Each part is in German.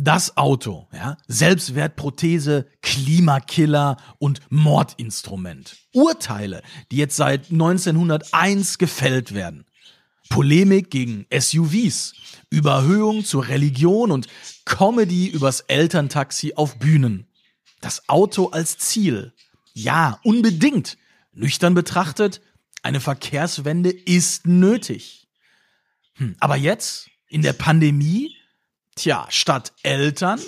Das Auto, ja, Selbstwertprothese, Klimakiller und Mordinstrument. Urteile, die jetzt seit 1901 gefällt werden. Polemik gegen SUVs, Überhöhung zur Religion und Comedy übers Elterntaxi auf Bühnen. Das Auto als Ziel. Ja, unbedingt. Nüchtern betrachtet, eine Verkehrswende ist nötig. Hm, aber jetzt, in der Pandemie, Tja, statt Eltern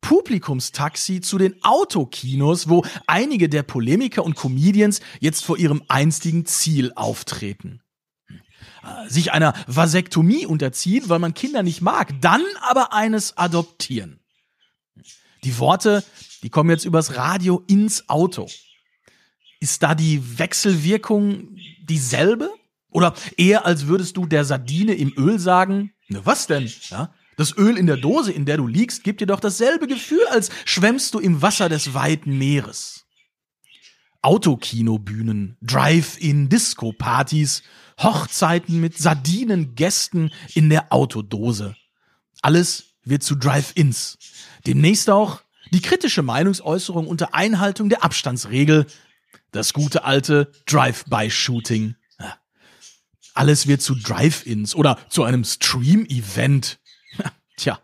Publikumstaxi zu den Autokinos, wo einige der Polemiker und Comedians jetzt vor ihrem einstigen Ziel auftreten. Äh, sich einer Vasektomie unterziehen, weil man Kinder nicht mag, dann aber eines adoptieren. Die Worte, die kommen jetzt übers Radio ins Auto. Ist da die Wechselwirkung dieselbe? Oder eher als würdest du der Sardine im Öl sagen, ne, was denn? Ja, das Öl in der Dose, in der du liegst, gibt dir doch dasselbe Gefühl, als schwemmst du im Wasser des weiten Meeres. Autokinobühnen, Drive-in-Disco-Partys, Hochzeiten mit Sardinen-Gästen in der Autodose. Alles wird zu Drive-ins. Demnächst auch die kritische Meinungsäußerung unter Einhaltung der Abstandsregel. Das gute alte Drive-by-Shooting. Alles wird zu Drive-ins oder zu einem Stream-Event. Tja,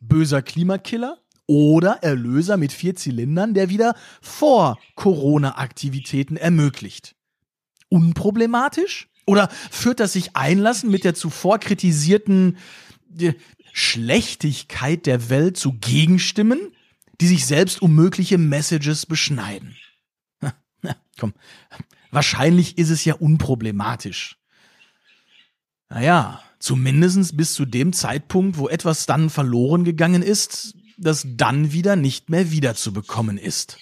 böser Klimakiller oder Erlöser mit vier Zylindern, der wieder vor Corona-Aktivitäten ermöglicht. Unproblematisch? Oder führt das sich einlassen mit der zuvor kritisierten äh, Schlechtigkeit der Welt zu Gegenstimmen, die sich selbst um mögliche Messages beschneiden? komm, wahrscheinlich ist es ja unproblematisch. Naja, Zumindest bis zu dem Zeitpunkt, wo etwas dann verloren gegangen ist, das dann wieder nicht mehr wiederzubekommen ist.